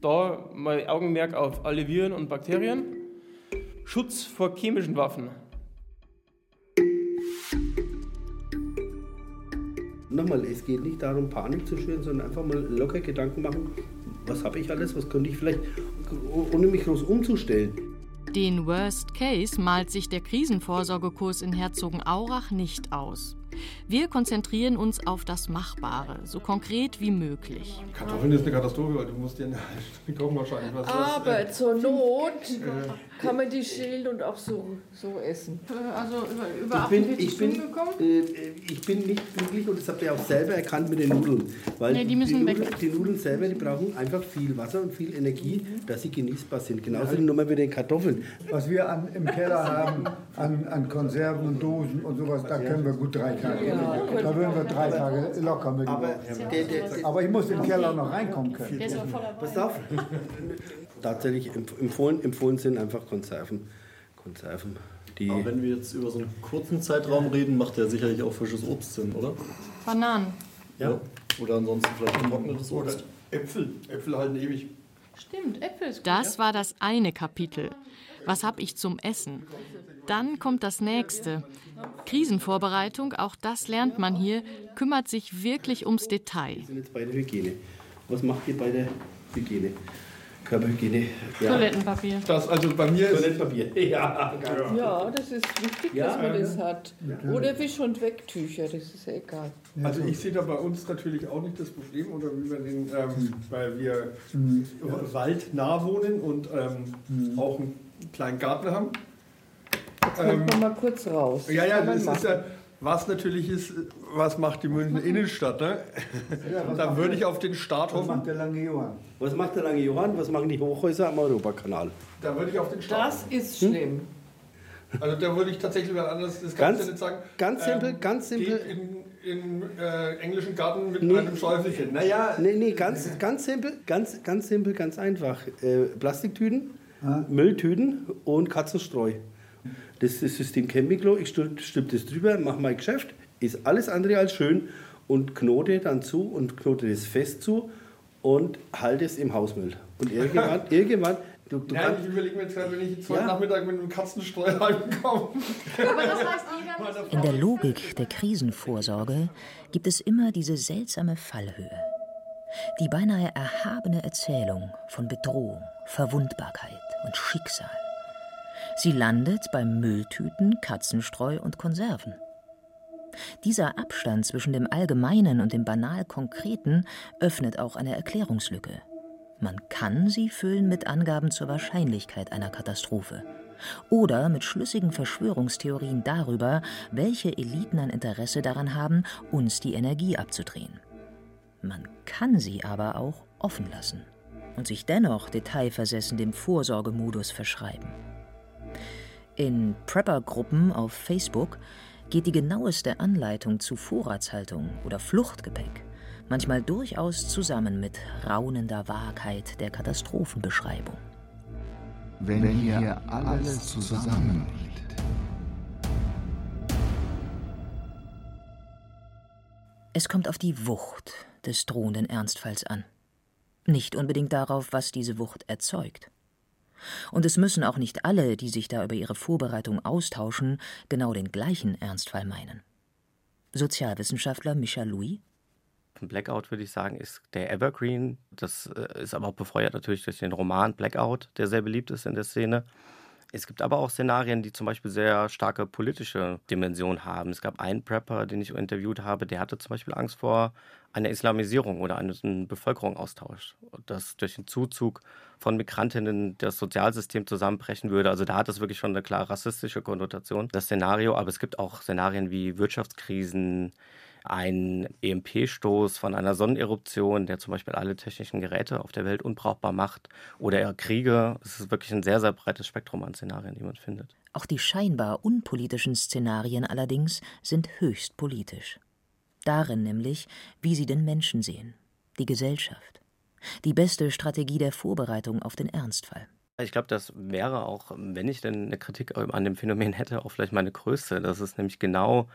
Da mal Augenmerk auf alle Viren und Bakterien. Schutz vor chemischen Waffen. Nochmal, es geht nicht darum, Panik zu schüren, sondern einfach mal locker Gedanken machen, was habe ich alles, was könnte ich vielleicht, ohne mich groß umzustellen. Den Worst Case malt sich der Krisenvorsorgekurs in Herzogenaurach nicht aus. Wir konzentrieren uns auf das Machbare, so konkret wie möglich. Kartoffeln ist eine Katastrophe, weil du musst dir kochen wahrscheinlich was. Aber was, äh, zur Not äh, kann man die schälen und auch so, so essen. Also über, über ich bin, ich bin, äh, ich bin nicht glücklich und das habt ihr auch selber erkannt mit den Nudeln. Weil nee, die müssen die weg. Nudeln, die Nudeln selber, die brauchen einfach viel Wasser und viel Energie, dass sie genießbar sind. Genauso die Nummer mit den Kartoffeln. Was wir an, im Keller haben, an, an Konserven und Dosen und sowas, da können wir gut drei Tage. Ja, da würden wir drei Tage locker mit. Aber, der, der, aber ich muss im Keller noch reinkommen können. Pass auf. Tatsächlich empfohlen, empfohlen sind einfach Konserven. Konserven. Die aber wenn wir jetzt über so einen kurzen Zeitraum reden, macht ja sicherlich auch frisches Obst Sinn, oder? Bananen. Ja. ja. Oder ansonsten vielleicht getrocknetes Obst. Oder Äpfel. Äpfel halten ewig. Stimmt, Äpfel ist gut, Das war das eine Kapitel. Was habe ich zum Essen? Dann kommt das nächste. Krisenvorbereitung, auch das lernt man hier, kümmert sich wirklich ums Detail. Wir sind jetzt bei der Hygiene. Was macht ihr bei der Hygiene? Körperhygiene. Ja. Toilettenpapier. Das also bei mir ist Toilettenpapier. Ja, ja, das ist wichtig, Ja. dass man das hat. Oder Wisch- und Wegtücher, das ist ja egal. Also ich sehe da bei uns natürlich auch nicht das Problem, oder wie wir den, ähm, weil wir waldnah wohnen und ähm, auch einen kleinen Garten haben. Könnte man mal kurz raus. Ja, ja, das ist ja, was natürlich ist, was macht die Münchner Innenstadt, ne? da würde ich auf den Start Was hoffen. macht der lange Johann? Was macht der lange Johann? Was machen die Hochhäuser am Europakanal? Da würde ich auf den Start Das ist schlimm. Also da würde ich tatsächlich mal anders, das kannst Ganz- du nicht sagen. ganz simpel, ganz simpel. Geht in, in äh, englischen Garten mit Nee. einem Schäufelchen. Naja, Nee, nee, ganz, ganz simpel, ganz, ganz simpel, ganz einfach. Äh, Plastiktüten, Mülltüten und Katzenstreu. Das ist das System Campingklo. Ich stülp, stülp das drüber, mache mein Geschäft. Ist alles andere als schön und knote dann zu und knote das fest zu und halte es im Hausmüll. Und irgendwann, irgendwann, du, du Nein, ich überlege mir jetzt gerade, wenn ich jetzt heute Ja. Nachmittag mit einem Katzenstreu heimkomme. In der Logik der Krisenvorsorge gibt es immer diese seltsame Fallhöhe. Die beinahe erhabene Erzählung von Bedrohung, Verwundbarkeit und Schicksal. Sie landet beim Mülltüten, Katzenstreu und Konserven. Dieser Abstand zwischen dem Allgemeinen und dem banal Konkreten öffnet auch eine Erklärungslücke. Man kann sie füllen mit Angaben zur Wahrscheinlichkeit einer Katastrophe oder mit schlüssigen Verschwörungstheorien darüber, welche Eliten ein Interesse daran haben, uns die Energie abzudrehen. Man kann sie aber auch offen lassen und sich dennoch detailversessen dem Vorsorgemodus verschreiben. In Prepper-Gruppen auf Facebook geht die genaueste Anleitung zu Vorratshaltung oder Fluchtgepäck manchmal durchaus zusammen mit raunender Wahrheit der Katastrophenbeschreibung. Wenn, hier alles zusammenbricht. Es kommt auf die Wucht des drohenden Ernstfalls an. Nicht unbedingt darauf, was diese Wucht erzeugt. Und es müssen auch nicht alle, die sich da über ihre Vorbereitung austauschen, genau den gleichen Ernstfall meinen. Sozialwissenschaftler Michel Louis Blackout, würde ich sagen, ist der Evergreen. Das äh, ist aber auch befeuert natürlich durch den Roman Blackout, der sehr beliebt ist in der Szene. Es gibt aber auch Szenarien, die zum Beispiel sehr starke politische Dimensionen haben. Es gab einen Prepper, den ich interviewt habe, der hatte zum Beispiel Angst vor einer Islamisierung oder einem Bevölkerungsaustausch, dass durch den Zuzug von Migrantinnen das Sozialsystem zusammenbrechen würde. Also da hat es wirklich schon eine klar rassistische Konnotation, das Szenario. Aber es gibt auch Szenarien wie Wirtschaftskrisen, ein EMP-Stoß von einer Sonneneruption, der zum Beispiel alle technischen Geräte auf der Welt unbrauchbar macht, oder Kriege. Es ist wirklich ein sehr, sehr breites Spektrum an Szenarien, die man findet. Auch die scheinbar unpolitischen Szenarien allerdings sind höchst politisch. Darin nämlich, wie sie den Menschen sehen, die Gesellschaft. Die beste Strategie der Vorbereitung auf den Ernstfall. Ich glaube, das wäre auch, wenn ich denn eine Kritik an dem Phänomen hätte, auch vielleicht meine größte. Das ist nämlich genau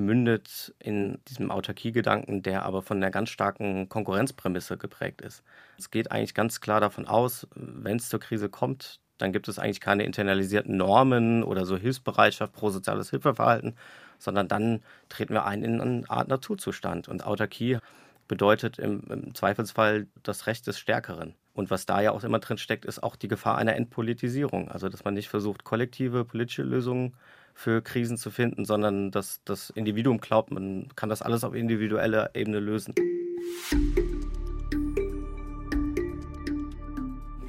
mündet in diesem Autarkiegedanken, der aber von einer ganz starken Konkurrenzprämisse geprägt ist. Es geht eigentlich ganz klar davon aus, wenn es zur Krise kommt, dann gibt es eigentlich keine internalisierten Normen oder so Hilfsbereitschaft, prosoziales Hilfeverhalten, sondern dann treten wir ein in eine Art Naturzustand. Und Autarkie bedeutet im, im Zweifelsfall das Recht des Stärkeren. Und was da ja auch immer drin steckt, ist auch die Gefahr einer Entpolitisierung. Also, dass man nicht versucht, kollektive politische Lösungen für Krisen zu finden, sondern dass das Individuum glaubt, man kann das alles auf individueller Ebene lösen.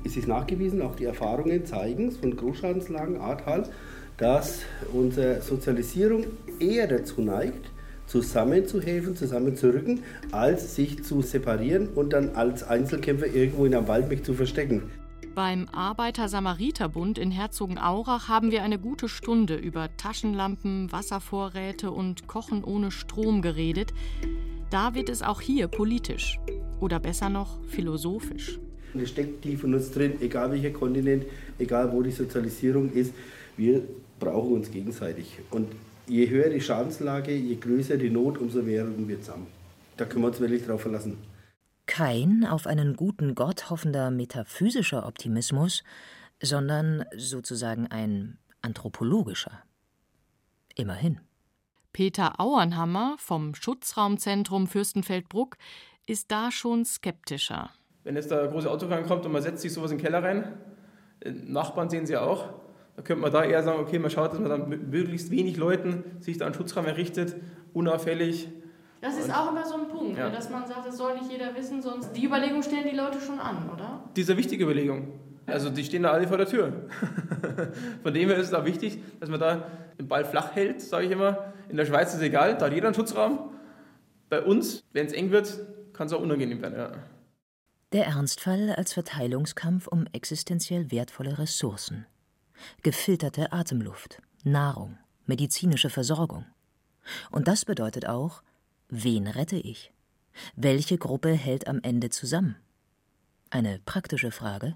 Es ist nachgewiesen, auch die Erfahrungen zeigen von Großschadenslagen, Ahrtal, dass unsere Sozialisierung eher dazu neigt, zusammenzuhelfen, zusammenzurücken, als sich zu separieren und dann als Einzelkämpfer irgendwo in einem Wald mich zu verstecken. Beim Arbeiter-Samariter-Bund in Herzogenaurach haben wir eine gute Stunde über Taschenlampen, Wasservorräte und Kochen ohne Strom geredet. Da wird es auch hier politisch. Oder besser noch philosophisch. Es steckt tief in uns drin, egal welcher Kontinent, egal wo die Sozialisierung ist, wir brauchen uns gegenseitig. Und je höher die Schadenslage, je größer die Not, umso mehr rücken wir zusammen. Da können wir uns wirklich drauf verlassen. Kein auf einen guten Gott hoffender metaphysischer Optimismus, sondern sozusagen ein anthropologischer. Immerhin. Peter Auernhammer vom Schutzraumzentrum Fürstenfeldbruck ist da schon skeptischer. Wenn jetzt da große Auto kommt und man setzt sich sowas in den Keller rein, äh, Nachbarn sehen sie auch, da könnte man da eher sagen, okay, man schaut, dass man dann mit möglichst wenig Leuten sich da einen Schutzraum errichtet, unauffällig. Das ist auch immer so ein Punkt, ja. Ne, dass man sagt, das soll nicht jeder wissen, sonst die Überlegung stellen die Leute schon an, oder? Diese wichtige Überlegung. Also die stehen da alle vor der Tür. Von dem her ist es auch wichtig, dass man da den Ball flach hält, sage ich immer. In der Schweiz ist es egal, da hat jeder einen Schutzraum. Bei uns, wenn es eng wird, kann es auch unangenehm werden. Ja. Der Ernstfall als Verteilungskampf um existenziell wertvolle Ressourcen. Gefilterte Atemluft, Nahrung, medizinische Versorgung. Und das bedeutet auch, wen rette ich? Welche Gruppe hält am Ende zusammen? Eine praktische Frage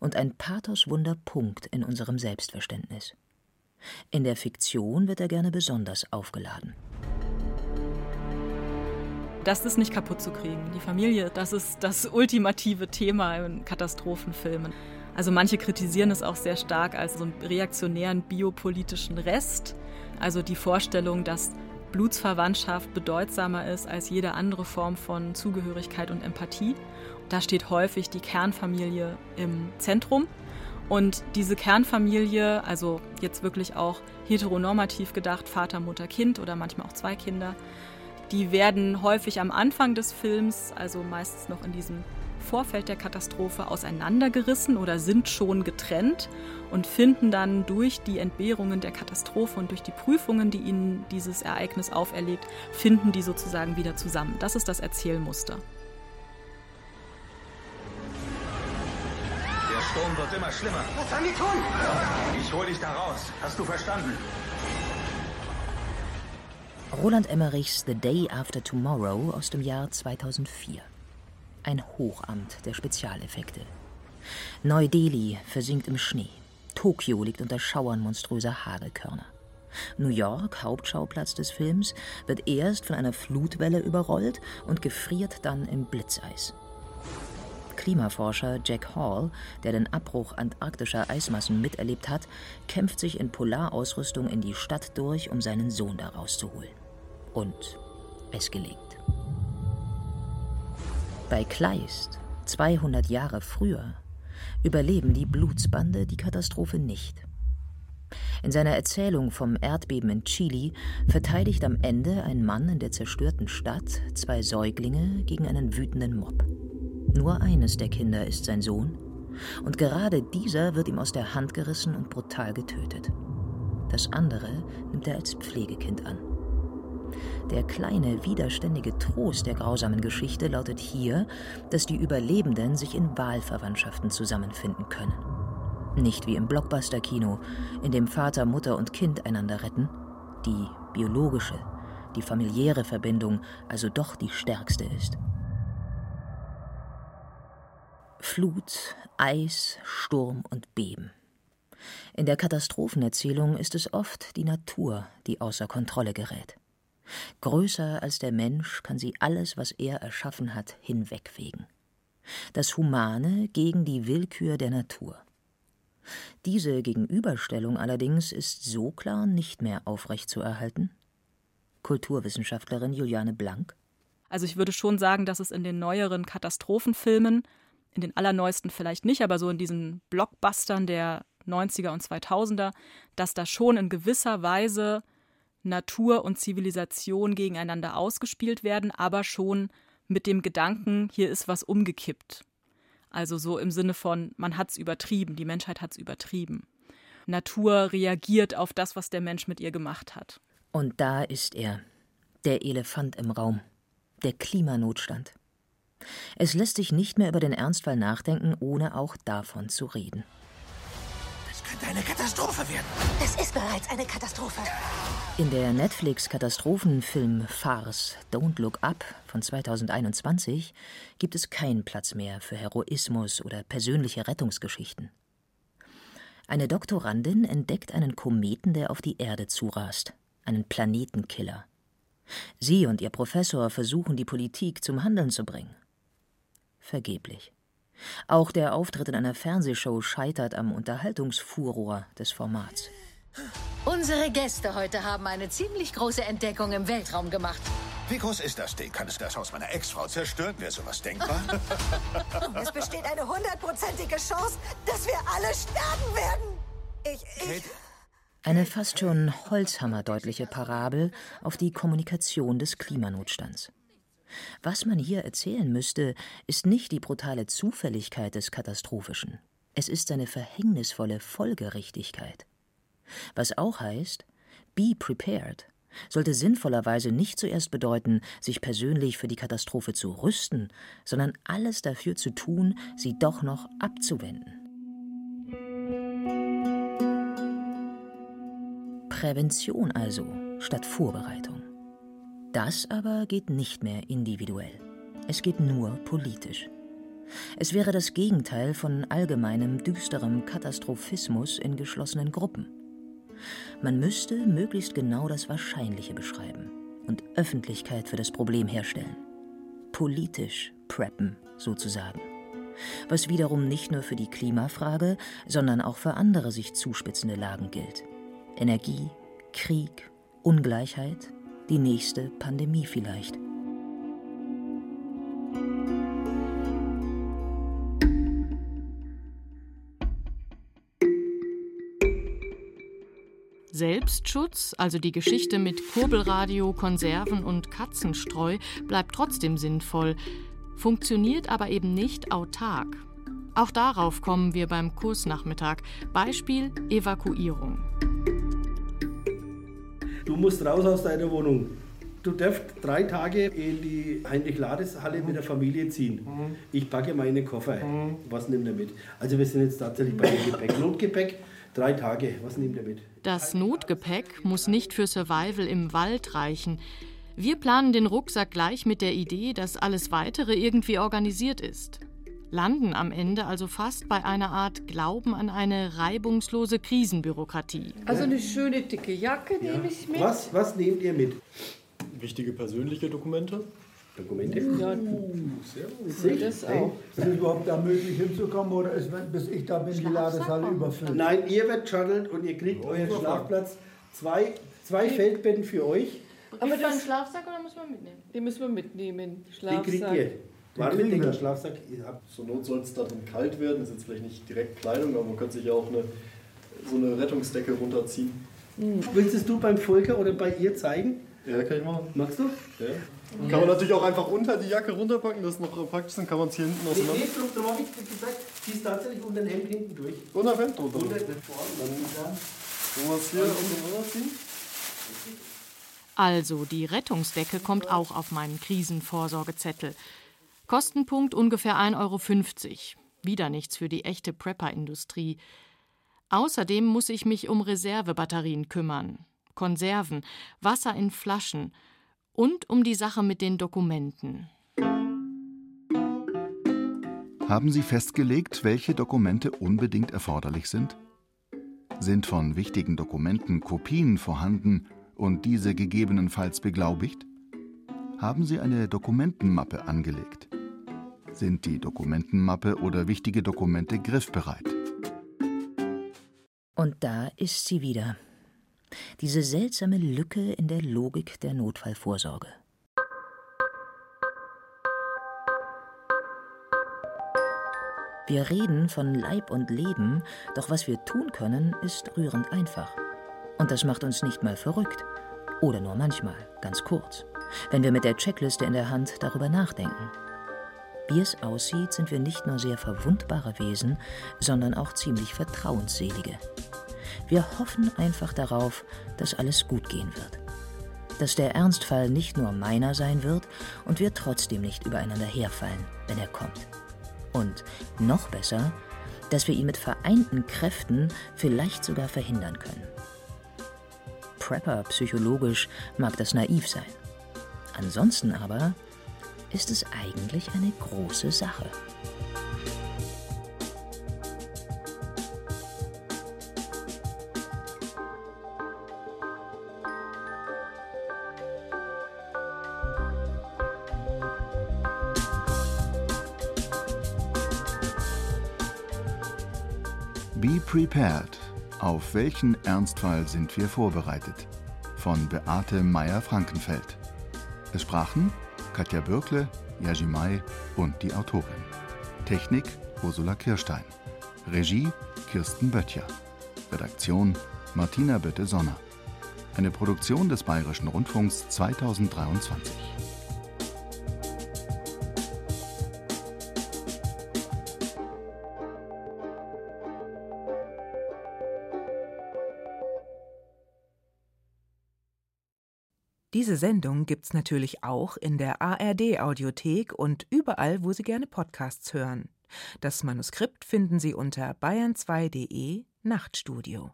und ein pathoswunder Punkt in unserem Selbstverständnis. In der Fiktion wird er gerne besonders aufgeladen. Das ist nicht kaputt zu kriegen. Die Familie, das ist das ultimative Thema in Katastrophenfilmen. Also manche kritisieren es auch sehr stark als so einen reaktionären biopolitischen Rest. Also die Vorstellung, dass Blutsverwandtschaft bedeutsamer ist als jede andere Form von Zugehörigkeit und Empathie. Da steht häufig die Kernfamilie im Zentrum. Und diese Kernfamilie, also jetzt wirklich auch heteronormativ gedacht, Vater, Mutter, Kind oder manchmal auch zwei Kinder, die werden häufig am Anfang des Films, also meistens noch in diesem Vorfeld der Katastrophe, auseinandergerissen oder sind schon getrennt und finden dann durch die Entbehrungen der Katastrophe und durch die Prüfungen, die ihnen dieses Ereignis auferlegt, finden die sozusagen wieder zusammen. Das ist das Erzählmuster. Der Sturm wird immer schlimmer. Was sollen wir tun? Ich hole dich da raus. Hast du verstanden? Roland Emmerichs The Day After Tomorrow aus dem Jahr 2004. Ein Hochamt der Spezialeffekte. Neu-Delhi versinkt im Schnee. Tokio liegt unter Schauern monströser Hagelkörner. New York, Hauptschauplatz des Films, wird erst von einer Flutwelle überrollt und gefriert dann im Blitzeis. Klimaforscher Jack Hall, der den Abbruch antarktischer Eismassen miterlebt hat, kämpft sich in Polarausrüstung in die Stadt durch, um seinen Sohn daraus zu holen und es gelingt. Bei Kleist, 200 Jahre früher, überleben die Blutsbande die Katastrophe nicht. In seiner Erzählung vom Erdbeben in Chile verteidigt am Ende ein Mann in der zerstörten Stadt zwei Säuglinge gegen einen wütenden Mob. Nur eines der Kinder ist sein Sohn, und gerade dieser wird ihm aus der Hand gerissen und brutal getötet. Das andere nimmt er als Pflegekind an. Der kleine, widerständige Trost der grausamen Geschichte lautet hier, dass die Überlebenden sich in Wahlverwandtschaften zusammenfinden können. Nicht wie im Blockbuster-Kino, in dem Vater, Mutter und Kind einander retten. Die biologische, die familiäre Verbindung also doch die stärkste ist. Flut, Eis, Sturm und Beben. In der Katastrophenerzählung ist es oft die Natur, die außer Kontrolle gerät. Größer als der Mensch kann sie alles, was er erschaffen hat, hinwegfegen. Das Humane gegen die Willkür der Natur. Diese Gegenüberstellung allerdings ist so klar nicht mehr aufrechtzuerhalten. Kulturwissenschaftlerin Juliane Blank. Also ich würde schon sagen, dass es in den neueren Katastrophenfilmen, in den allerneuesten vielleicht nicht, aber so in diesen Blockbustern der 90er und 2000er, dass da schon in gewisser Weise Natur und Zivilisation gegeneinander ausgespielt werden, aber schon mit dem Gedanken, hier ist was umgekippt. Also so im Sinne von, man hat es übertrieben, die Menschheit hat es übertrieben. Natur reagiert auf das, was der Mensch mit ihr gemacht hat. Und da ist er, der Elefant im Raum, der Klimanotstand. Es lässt sich nicht mehr über den Ernstfall nachdenken, ohne auch davon zu reden könnte eine Katastrophe werden. Es ist bereits eine Katastrophe. In der Netflix-Katastrophenfilm-Farce Don't Look Up von 2021 gibt es keinen Platz mehr für Heroismus oder persönliche Rettungsgeschichten. Eine Doktorandin entdeckt einen Kometen, der auf die Erde zurast, einen Planetenkiller. Sie und ihr Professor versuchen, die Politik zum Handeln zu bringen. Vergeblich. Auch der Auftritt in einer Fernsehshow scheitert am Unterhaltungsfuror des Formats. Unsere Gäste heute haben eine ziemlich große Entdeckung im Weltraum gemacht. Wie groß ist das Ding? Kann es das Haus meiner Ex-Frau zerstören? Wäre sowas denkbar? Es besteht eine hundertprozentige Chance, dass wir alle sterben werden. Ich, ich. Eine fast schon holzhammerdeutliche Parabel auf die Kommunikation des Klimanotstands. Was man hier erzählen müsste, ist nicht die brutale Zufälligkeit des Katastrophischen. Es ist seine verhängnisvolle Folgerichtigkeit. Was auch heißt, be prepared sollte sinnvollerweise nicht zuerst bedeuten, sich persönlich für die Katastrophe zu rüsten, sondern alles dafür zu tun, sie doch noch abzuwenden. Prävention also statt Vorbereitung. Das aber geht nicht mehr individuell. Es geht nur politisch. Es wäre das Gegenteil von allgemeinem düsterem Katastrophismus in geschlossenen Gruppen. Man müsste möglichst genau das Wahrscheinliche beschreiben und Öffentlichkeit für das Problem herstellen. Politisch preppen, sozusagen. Was wiederum nicht nur für die Klimafrage, sondern auch für andere sich zuspitzende Lagen gilt. Energie, Krieg, Ungleichheit, die nächste Pandemie vielleicht. Selbstschutz, also die Geschichte mit Kurbelradio, Konserven und Katzenstreu, bleibt trotzdem sinnvoll, funktioniert aber eben nicht autark. Auch darauf kommen wir beim Kursnachmittag. Beispiel Evakuierung. Du musst raus aus deiner Wohnung. Du darfst drei Tage in die Heinrich-Lades-Halle mit der Familie ziehen. Mhm. Ich packe meine Koffer. Mhm. Was nimmt er mit? Also wir sind jetzt tatsächlich bei dem Gepäck. Notgepäck Drei Tage, was nimmt ihr mit? Das Notgepäck muss nicht für Survival im Wald reichen. Wir planen den Rucksack gleich mit der Idee, dass alles Weitere irgendwie organisiert ist. Landen am Ende also fast bei einer Art Glauben an eine reibungslose Krisenbürokratie. Also eine schöne dicke Jacke ja. nehme ich mit. Was, was nehmt ihr mit? Wichtige persönliche Dokumente. Dokumente? Ja, uh, sehr gut. Das auch. Ist es überhaupt da möglich hinzukommen oder ist, bis ich da bin, die Ladeshalle überfüllt? Nein, ihr werdet shuttelt und ihr kriegt oh, euren Schlafplatz. Zwei, zwei Feldbetten für euch. Aber das einen Schlafsack oder muss man mitnehmen? Den müssen wir mitnehmen. Schlafsack. Den kriegt ihr. War mit dem Schlafsack. Zur Not soll es da drin kalt werden. Das ist jetzt vielleicht nicht direkt Kleidung, aber man könnte sich ja auch eine, so eine Rettungsdecke runterziehen. Mhm. Willst du beim Volker oder bei ihr zeigen? Ja, kann ich machen. Magst du? Ja. Mhm. Kann man natürlich auch einfach unter die Jacke runterpacken, das ist noch praktisch, dann kann man es hier hinten auseinander. Nee, nee, darum habe ich gesagt, die ist tatsächlich unter dem Hemd hinten durch. Unter dem Hemd drunter? Unter dem Form, dann wollen wir es hier auseinander ziehen. Also, die Rettungsdecke kommt auch auf meinen Krisenvorsorgezettel. Kostenpunkt ungefähr 1,50 Euro. Wieder nichts für die echte Prepper-Industrie. Außerdem muss ich mich um Reservebatterien kümmern. Konserven, Wasser in Flaschen und um die Sache mit den Dokumenten. Haben Sie festgelegt, welche Dokumente unbedingt erforderlich sind? Sind von wichtigen Dokumenten Kopien vorhanden und diese gegebenenfalls beglaubigt? Haben Sie eine Dokumentenmappe angelegt? Sind die Dokumentenmappe oder wichtige Dokumente griffbereit? Und da ist sie wieder, diese seltsame Lücke in der Logik der Notfallvorsorge. Wir reden von Leib und Leben, doch was wir tun können, ist rührend einfach. Und das macht uns nicht mal verrückt. Oder nur manchmal, ganz kurz, wenn wir mit der Checkliste in der Hand darüber nachdenken. Wie es aussieht, sind wir nicht nur sehr verwundbare Wesen, sondern auch ziemlich vertrauensselige. Wir hoffen einfach darauf, dass alles gut gehen wird. Dass der Ernstfall nicht nur meiner sein wird und wir trotzdem nicht übereinander herfallen, wenn er kommt. Und noch besser, dass wir ihn mit vereinten Kräften vielleicht sogar verhindern können. Prepper psychologisch mag das naiv sein. Ansonsten aber ist es eigentlich eine große Sache. Prepared. Auf welchen Ernstfall sind wir vorbereitet? Von Beate Meyer-Frankenfeld. Es sprachen Katja Bürkle, Yaji Mai und die Autorin. Technik Ursula Kirstein. Regie Kirsten Böttcher. Redaktion Martina Bötte-Sonner. Eine Produktion des Bayerischen Rundfunks 2023. Diese Sendung gibt's natürlich auch in der ARD Audiothek und überall, wo Sie gerne Podcasts hören. Das Manuskript finden Sie unter bayern2.de Nachtstudio.